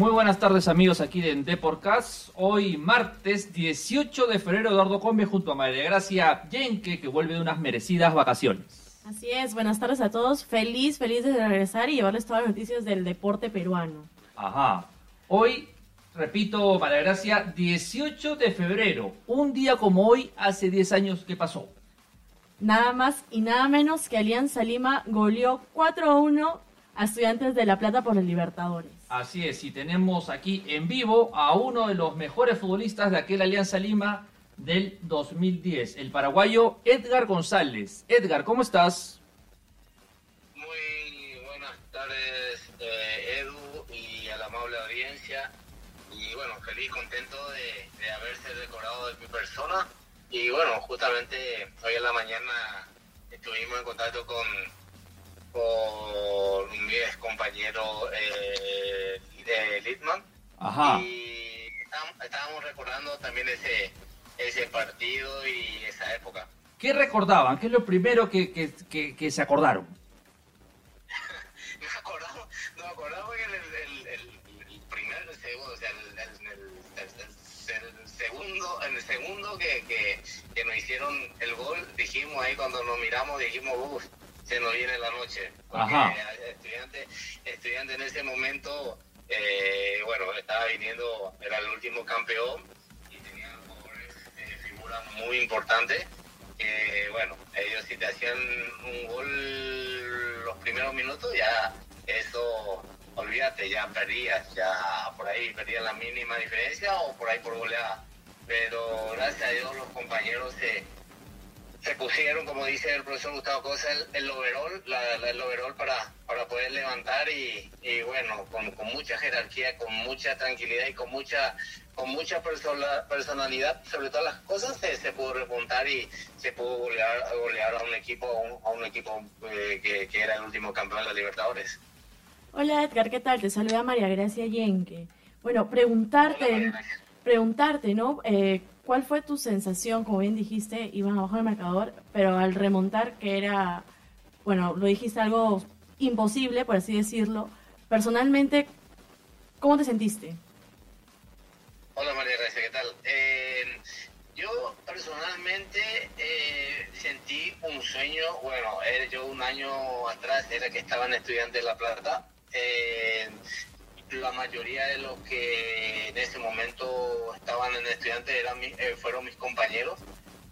Muy buenas tardes amigos aquí de Deporcast. Hoy martes 18 de febrero Eduardo Combe junto a María Gracia Yenke que vuelve de unas merecidas vacaciones. Así es, buenas tardes a todos. Feliz, feliz de regresar y llevarles todas las noticias del deporte peruano. Ajá. Hoy, repito, María Gracia, 18 de febrero. Un día como hoy, hace 10 años, ¿qué pasó? Nada más y nada menos que Alianza Lima goleó 4 a 1 a Estudiantes de La Plata por el Libertadores. Así es, y tenemos aquí en vivo a uno de los mejores futbolistas de aquel Alianza Lima del 2010, el paraguayo Edgar González. Edgar, ¿cómo estás? Muy buenas tardes, eh, Edu, y a la amable audiencia. Y bueno, feliz, contento de, de haberse recordado de mi persona. Y bueno, justamente hoy en la mañana estuvimos en contacto con, con mi ex compañero eh, de Litman. Ajá. Y estábamos, estábamos recordando también ese, ese partido y esa época. ¿Qué recordaban? ¿Qué es lo primero que, que, que- que se acordaron? Nos acordamos, nos acordamos que el, el, el, el primer, el segundo, o sea, el, segundo, en el segundo que, que, que nos hicieron el gol, dijimos ahí cuando nos miramos, dijimos, uff, se nos viene la noche. Porque Ajá. estudiante, estudiante en ese momento, eh, bueno, estaba viniendo, era el último campeón y tenía eh, figuras muy importantes. que, bueno, ellos si te hacían un gol los primeros minutos, ya eso, olvídate, ya perdías, ya por ahí perdías la mínima diferencia o por ahí por goleada. Pero gracias a Dios los compañeros se, se pusieron, como dice el profesor Gustavo Cosa, el, el overall, la, la- el overall para, para poder levantar y, y bueno, con, con mucha jerarquía, con mucha tranquilidad y con mucha con mucha persona- personalidad, sobre todas las cosas, se, se pudo remontar y se pudo golear, golear a un equipo, a un, a un equipo eh, que, que era el último campeón de la Libertadores. Hola Edgar, ¿qué tal? Te saluda María Gracia Yenke. Bueno, preguntarte, preguntarte, ¿no? Eh, ¿Cuál fue tu sensación? Como bien dijiste, iban abajo del marcador, pero al remontar, que era, bueno, lo dijiste algo imposible, por así decirlo. Personalmente, ¿cómo te sentiste? Hola María Gracia, ¿qué tal? Eh, yo personalmente eh, sentí un sueño, bueno, eh, yo un año atrás era que estaba en Estudiante de La Plata. La mayoría de los que en ese momento estaban en Estudiante eran eh, fueron mis compañeros.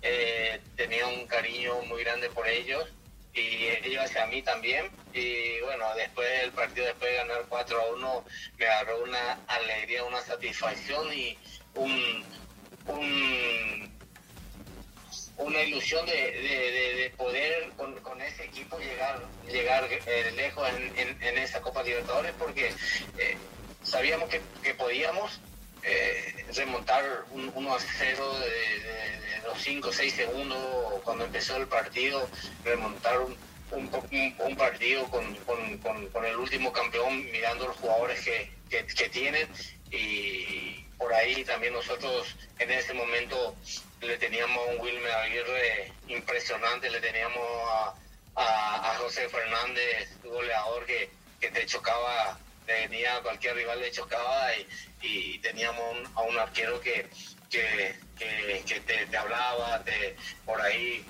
Eh, tenía un cariño muy grande por ellos y ellos hacia mí también. Y bueno, después del partido, después de ganar 4 a 1, me agarró una alegría, una satisfacción y un- una ilusión de, de- de- de poder con, con ese equipo llegar llegar eh, lejos en, en- esa Copa Libertadores porque eh, sabíamos que, que podíamos eh, remontar un 1 a 0 de, los 5 o 6 segundos cuando empezó el partido, remontar un, un, un- un partido con, con- con- con el último campeón mirando los jugadores que, que- que tienen y por ahí también nosotros en ese momento le teníamos a un Wilmer Aguirre impresionante, le teníamos a, José Fernández, goleador que, que te chocaba, tenía cualquier rival le chocaba y, teníamos un- a un arquero que, que, que- te, hablaba, te, por ahí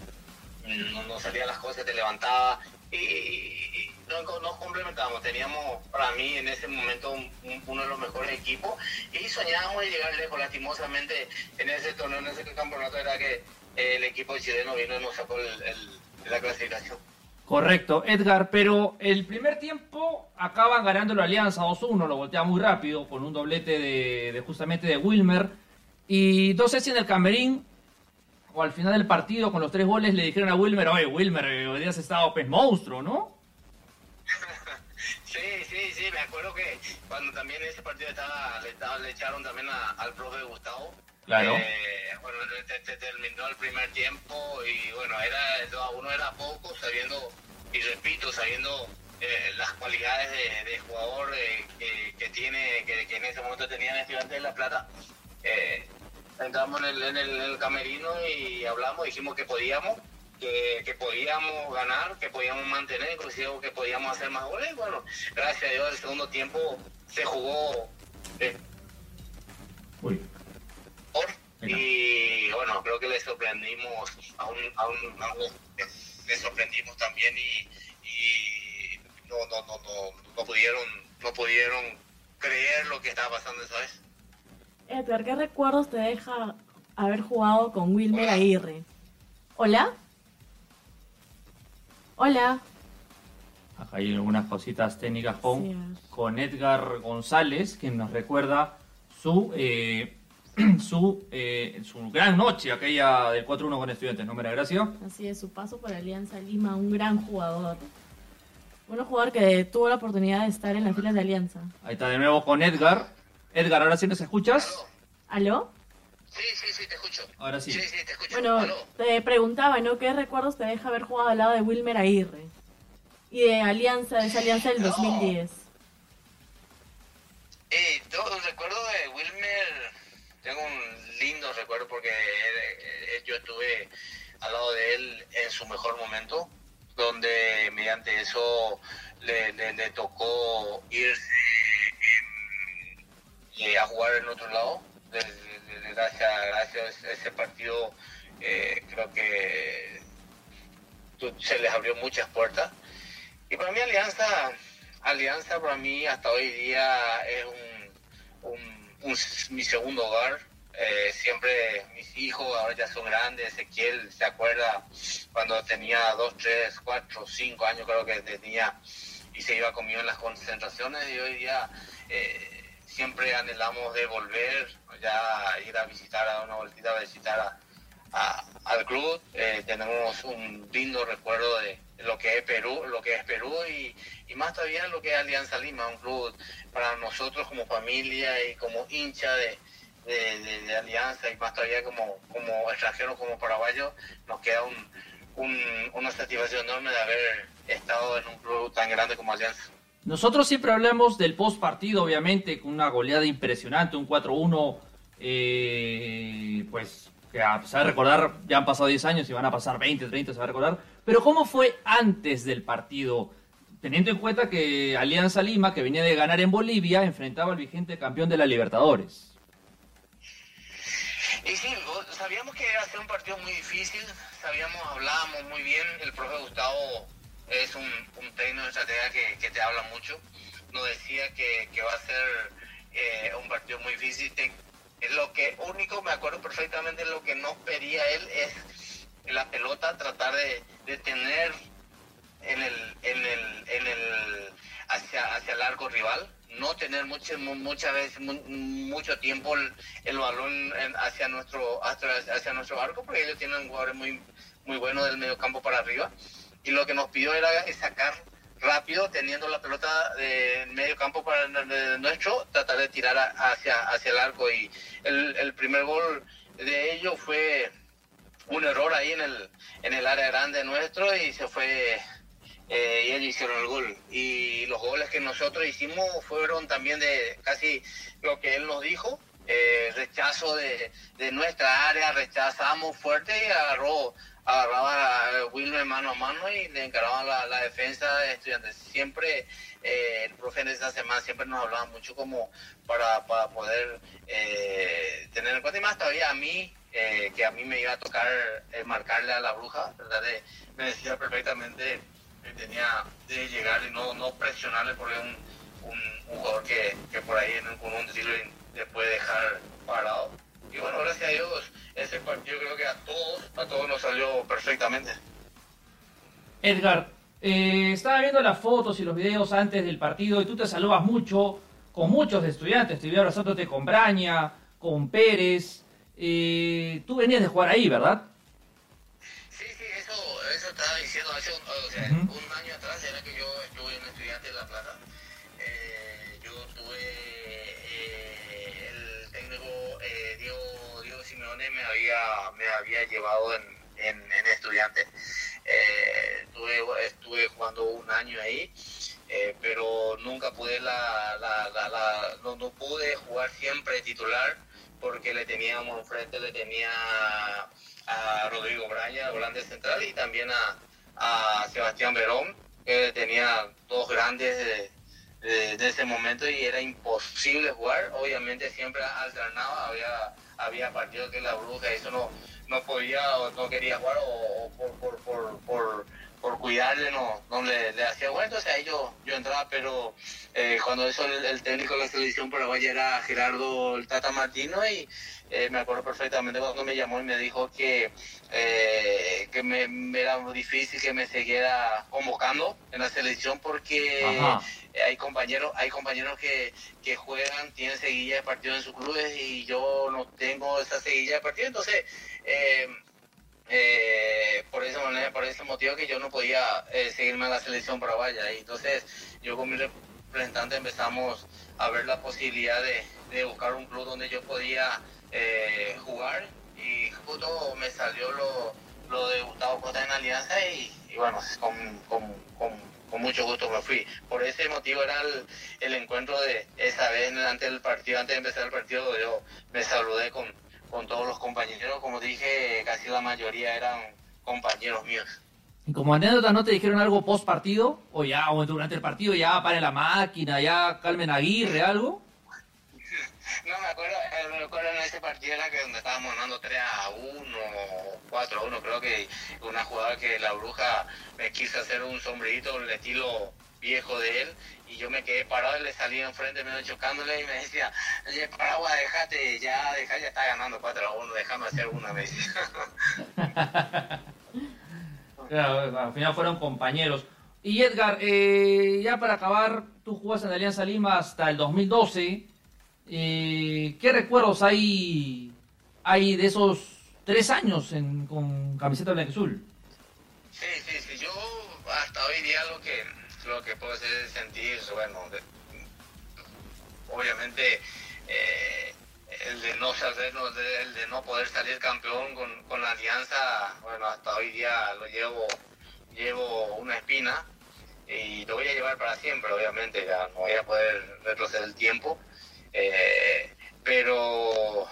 no, no salían las cosas, te levantaba y, nos, nos complementábamos. Teníamos para mí en ese momento un- un- uno de los mejores equipos y soñábamos de llegar lejos. Lastimosamente en ese torneo, en ese campeonato era que eh, el equipo chileno vino y nos sacó el- el- la clasificación. Correcto, Edgar, pero el primer tiempo acaban ganando la Alianza 2-1, lo voltea muy rápido con un doblete de, de justamente de Wilmer. Y no sé si en el camerín o al final del partido con los tres goles le dijeron a Wilmer, oye Wilmer, eh, hoy día has estado pez monstruo, ¿no? Sí, sí, sí, me acuerdo que cuando también ese partido estaba, le, estaba- le echaron también a- al profe Gustavo. Claro. Eh, bueno, te, te terminó el primer tiempo y bueno, era el 2 a 1 era poco, sabiendo, y repito, sabiendo eh, las cualidades de, de jugador eh, que, que tiene, que, que en ese momento tenía en Estudiantes de La Plata. Entramos en el, en, el, en el camerino y hablamos, dijimos que podíamos, que, que podíamos ganar, que podíamos mantener, inclusive que podíamos hacer más goles. Bueno, gracias a Dios el segundo tiempo se jugó eh, Uy. y bueno, creo que le sorprendimos a un, a un, a un- le sorprendimos también y, y no, no, no, no, no pudieron, no pudieron creer lo que estaba pasando esa vez. Edgar, ¿qué recuerdos te deja haber jugado con Wilmer Aguirre? ¿Hola? Hola. Acá hay algunas cositas técnicas con, Sí, con Edgar González, que nos recuerda su su, su, eh, su gran noche, aquella del 4-1 con estudiantes, ¿no, María Gracia? Así es, su paso por Alianza Lima, un gran jugador. Un jugador que tuvo la oportunidad de estar en las filas de Alianza. Ahí está de nuevo con Edgar. Edgar, ¿ahora sí nos escuchas? ¿Aló? Sí, sí, sí, te escucho. Ahora sí. Sí, sí, te escucho. Bueno, Aló. te preguntaba, ¿no? ¿Qué recuerdos te deja haber jugado al lado de Wilmer Aguirre? Y de Alianza, de esa Alianza del No. 2010. Eh, yo recuerdo de Wilmer, tengo un lindo recuerdo porque él- él- yo estuve al lado de él en su mejor momento, donde mediante eso le, le- le tocó irse eh, a jugar en otro lado. Gracias, gracias a ese partido eh, creo que se les abrió muchas puertas. Y para mí Alianza, Alianza para mí hasta hoy día es un, un- mi segundo hogar. Eh, siempre mis hijos ahora ya son grandes, Ezequiel se acuerda cuando tenía dos, tres, cuatro, cinco años creo que tenía y se iba conmigo en las concentraciones y hoy día eh, siempre anhelamos de volver, ya ir a visitar, a una vueltita a visitar a, al club. Eh, tenemos un lindo recuerdo de lo que es Perú, lo que es Perú y, y más todavía lo que es Alianza Lima, un club para nosotros como familia y como hincha de, de, de- Alianza y más todavía como, como extranjeros, como paraguayos, nos queda un, un- una satisfacción enorme de haber estado en un club tan grande como Alianza. Nosotros siempre hablamos del post partido, obviamente, con una goleada impresionante, un 4-1, eh, pues que a pesar de recordar, ya han pasado 10 años y van a pasar 20, 30, se va a recordar. Pero ¿cómo fue antes del partido? Teniendo en cuenta que Alianza Lima, que venía de ganar en Bolivia, enfrentaba al vigente campeón de la Libertadores. Y sí, sabíamos que iba a ser un partido muy difícil, sabíamos, hablábamos muy bien, el profe Gustavo es un, un técnico de estrategia que, que te habla mucho, nos decía que, que va a ser eh, un partido muy difícil, lo que único me acuerdo perfectamente lo que nos pedía él es la pelota, tratar de, de tener en el, en el, en el, hacia, hacia el arco rival, no tener mucho, mu- muchas veces mu- mucho tiempo el, balón hacia nuestro hacia, nuestro arco, porque ellos tienen jugadores muy, muy buenos del medio campo para arriba. Y lo que nos pidió era sacar rápido, teniendo la pelota de medio campo para nuestro, tratar de tirar hacia, hacia el arco. Y el, el primer gol de ellos fue un error ahí en el, en el área grande nuestro y se fue eh, y ellos hicieron el gol. Y los goles que nosotros hicimos fueron también de casi lo que él nos dijo, eh, rechazo de, de nuestra área, rechazamos fuerte y agarró, agarraba a Wilmer mano a mano y le encaraban la, defensa de estudiantes. Siempre, eh, el profe en esa semana siempre nos hablaba mucho como para, para poder eh, tener en cuenta y más todavía a mí, eh, que a mí me iba a tocar marcarle a la bruja, ¿verdad? Me decía perfectamente que tenía de llegar y no, no presionarle porque un, un, jugador que, que por ahí con un dribbling te puede dejar parado. Y bueno, gracias a Dios, ese partido creo que a todos, a todos nos salió perfectamente. Edgar, eh, estaba viendo las fotos y los videos antes del partido y tú te saludabas mucho con muchos estudiantes. Te vi abrazándote con Braña, con Pérez. Eh, tú venías de jugar ahí, ¿verdad? Sí, sí, eso, eso estaba diciendo hace un, o sea, Ujú. un me había, me había llevado en, en, estudiantes. Eh, estuve, estuve jugando un año ahí, eh, pero nunca pude la, la, la, no, pude jugar siempre titular porque le teníamos enfrente, le tenía a Rodrigo Braña, volante central, y también a, a Sebastián Verón, que tenía dos grandes de, ese momento y era imposible jugar. Obviamente siempre alternaba, había, había partidos que la bruja eso no, no podía o no quería jugar o, por, por, por, por, cuidarle no, no le, le, hacía bueno, entonces ahí yo, yo entraba, pero eh, cuando eso el, técnico de la selección paraguaya era Gerardo el Tata Martino y eh, me acuerdo perfectamente cuando me llamó y me dijo que, eh, que me, era muy difícil que me siguiera convocando en la selección porque hay compañeros hay compañeros que, que juegan, tienen seguilla de partido en sus clubes y yo no tengo esa seguilla de partido, entonces eh, eh, por manera, por ese motivo que yo no podía eh, seguirme a la selección paraguaya. Y entonces yo con mi representante empezamos a ver la posibilidad de, buscar un club donde yo podía eh, jugar y justo me salió lo, lo de Gustavo Costa en Alianza y, bueno, con, mucho gusto me fui. Por ese motivo era el, el encuentro de esa vez antes del partido, antes de empezar el partido, yo me saludé con con todos los compañeros. Como dije, casi la mayoría eran compañeros míos. ¿Y como anécdota no te dijeron algo post partido? ¿O ya, o durante el partido ya pare la máquina, ya calmen Aguirre, algo? No, me acuerdo, eh, me acuerdo en ese partido era que donde estábamos ganando 3 a 1, 4 a 1, creo que una jugada que la bruja me quiso hacer un sombrerito, el estilo viejo de él, y yo me quedé parado y le salí enfrente medio chocándole y me decía, oye, Paraguay, déjate, ya, deja, ya está ganando 4 a 1, déjame hacer una vez. al final fueron compañeros. Y Edgar, eh, ya para acabar, tú jugas en Alianza Lima hasta el 2012. Eh, ¿Qué recuerdos hay, hay de esos tres años en, con camiseta blanca azul? Sí, sí, sí. Yo hasta hoy día lo que lo que puedo sentir, bueno, obviamente eh, el de no saber, el de no poder salir campeón con, la alianza, bueno, hasta hoy día lo llevo, llevo una espina y lo voy a llevar para siempre, obviamente, ya no voy a poder retroceder el tiempo, eh, pero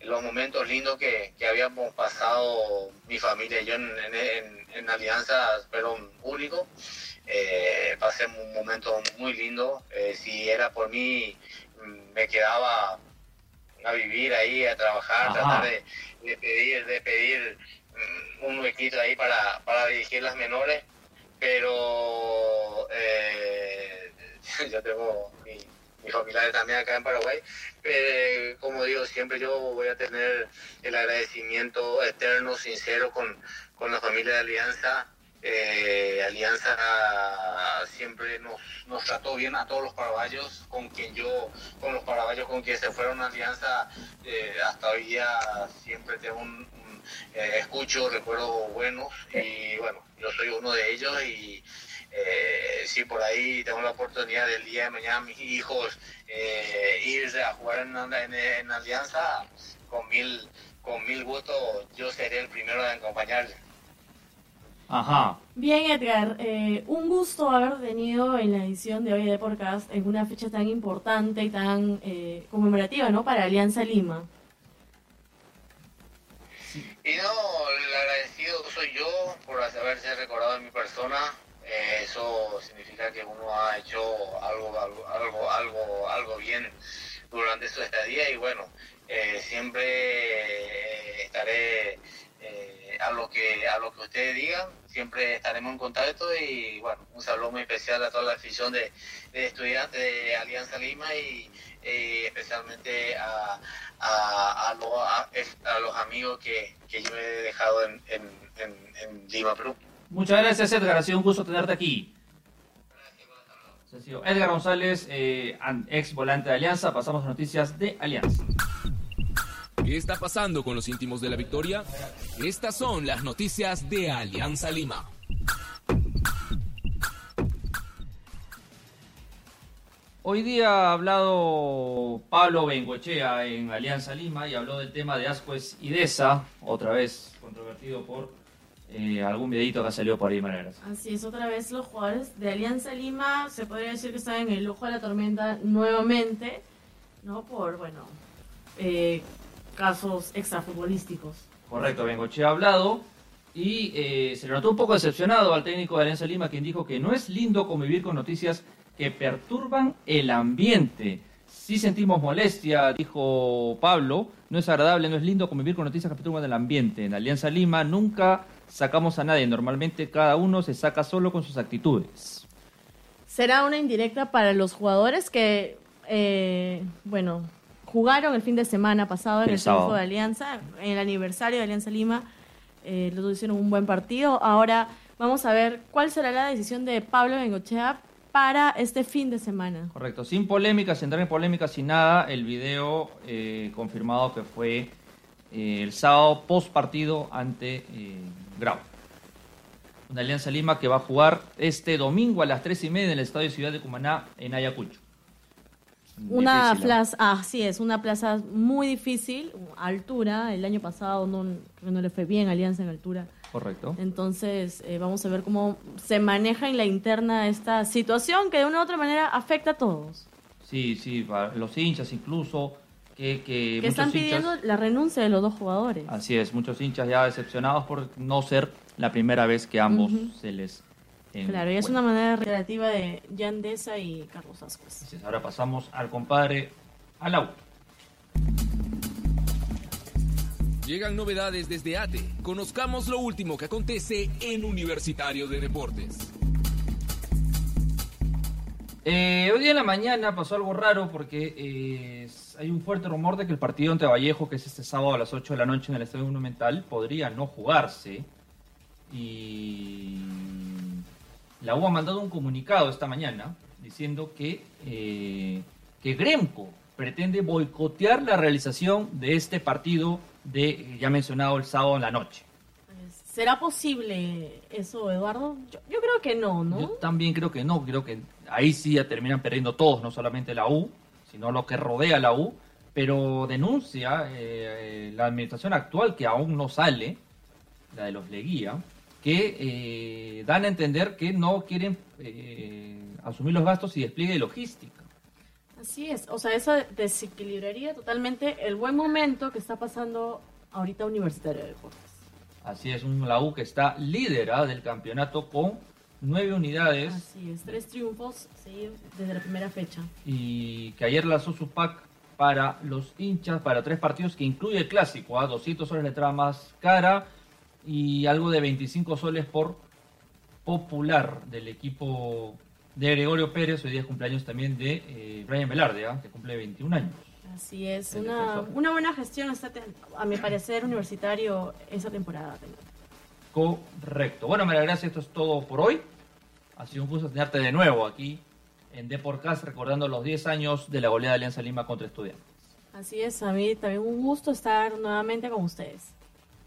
los momentos lindos que, habíamos pasado mi familia y yo en, en Alianza fueron únicos. Eh, pasé un momento muy lindo. Eh, si era por mí, me quedaba a vivir ahí, a trabajar, tratar de, pedir, de pedir mm, un huequito ahí para, para dirigir las menores. Pero eh, yo tengo mi, mis familiares también acá en Paraguay. Pero, como digo, siempre yo voy a tener el agradecimiento eterno, sincero con, con la familia de Alianza. Eh, Alianza siempre nos, nos trató bien a todos los paraguayos, con quien yo, con los paraguayos con quien se fueron a Alianza, eh, hasta hoy día siempre tengo un, eh, escucho recuerdos buenos y bueno, yo soy uno de ellos y si por ahí tengo la oportunidad del día de mañana mis hijos irse a jugar en, en, Alianza con mil con mil votos yo seré el primero de acompañarle. Ajá. Bien, Edgar, eh, un gusto haber venido en la edición de hoy de Podcast en una fecha tan importante y tan eh, conmemorativa, ¿no? Para Alianza Lima. Y no, el agradecido soy yo por haberse recordado en mi persona. Eh, significa que uno ha hecho algo, algo, algo, algo, bien durante su estadía y bueno, siempre estaré a lo que a lo que ustedes digan siempre estaremos en contacto y bueno un saludo muy especial a toda la afición de, estudiantes de Alianza Lima y especialmente a, los amigos que, que, yo he dejado en, en, Lima Perú muchas gracias Edgar ha sido un gusto tenerte aquí Edgar González, eh, ex volante de Alianza. Pasamos a noticias de Alianza. ¿Qué está pasando con los íntimos de la victoria? Estas son las noticias de Alianza Lima. Hoy día ha hablado Pablo Bengochea en Alianza Lima y habló del tema de Ascuez y Deza, otra vez controvertido por eh, algún videito que ha salido por ahí, María Así es, otra vez los jugadores de Alianza Lima se podría decir que están en el ojo de la tormenta nuevamente, ¿no? Por, bueno, eh, casos extrafutbolísticos. Correcto, Bengochea ha hablado y eh, se le notó un poco decepcionado al técnico de Alianza Lima, quien dijo que no es lindo convivir con noticias que perturban el ambiente. Si sentimos molestia, dijo Pablo, no es agradable, no es lindo convivir con noticias que perturban el ambiente. En Alianza Lima nunca sacamos a nadie, normalmente cada uno se saca solo con sus actitudes. Será una indirecta para los jugadores que, eh, bueno, jugaron el fin de semana pasado en el, triunfo de Alianza, en el aniversario de Alianza Lima. Eh, los hicieron un buen partido. Ahora vamos a ver cuál será la decisión de Pablo Bengochea para este fin de semana. Correcto, sin polémica, sin entrar en polémica, sin nada, el video eh, confirmado que fue eh, el sábado post partido ante eh, Grau. Una Alianza Lima que va a jugar este domingo a las tres y media en el Estadio Ciudad de Cumaná en Ayacucho. Una plaza, así es, una plaza muy difícil, altura. El año pasado no, no le fue bien Alianza en altura. Correcto. Entonces, eh, vamos a ver cómo se maneja en la interna esta situación que de una u otra manera afecta a todos. Sí, sí, los hinchas incluso. Que, que, están pidiendo la renuncia de los dos jugadores. Así es, muchos hinchas ya decepcionados por no ser la primera vez que ambos se les... Claro, y es una manera relativa de Yandesa y Carlos Ascuez. ahora pasamos al compadre Alau. Llegan novedades desde ATE. Conozcamos lo último que acontece en Universitario de Deportes. Eh, hoy día en la mañana pasó algo raro porque eh, hay un fuerte rumor de que el partido entre Vallejo, que es este sábado a las 8 de la noche en el Estadio Monumental, podría no jugarse. Y la U ha mandado un comunicado esta mañana diciendo que, eh, que Gremco pretende boicotear la realización de este partido de, ya mencionado, el sábado en la noche. ¿Será posible eso, Eduardo? Yo, creo que no, ¿no? Yo también creo que no, creo que ahí sí ya terminan perdiendo todos, no solamente la U, sino lo que rodea la U, pero denuncia eh, la administración actual que aún no sale, la de los Leguía, que eh, dan a entender que no quieren eh, asumir los gastos y despliegue de logística. Así es, o sea, eso desequilibraría totalmente el buen momento que está pasando ahorita Universitario de Deportes. Así es, un la U que está lídera del campeonato con nueve unidades. Así es, tres triunfos desde la primera fecha. Y que ayer lanzó su pack para los hinchas, para tres partidos, que incluye el clásico, a 200 soles de entrada más cara y algo de 25 soles por popular del equipo de Gregorio Pérez, hoy día es cumpleaños también de eh, Brian Velarde, ¿ah? que cumple 21 años. Así es, una, una, buena gestión está, a mi parecer, universitario esa temporada. Correcto. Bueno, María Gracia, esto es todo por hoy. Ha sido un gusto tenerte de nuevo aquí en Deporcast, recordando los 10 años de la goleada de Alianza Lima contra Estudiantes. Así es, a mí también un gusto estar nuevamente con ustedes.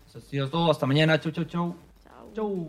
Eso ha sido todo. Hasta mañana. Chau, chau, chau. Chau. chau.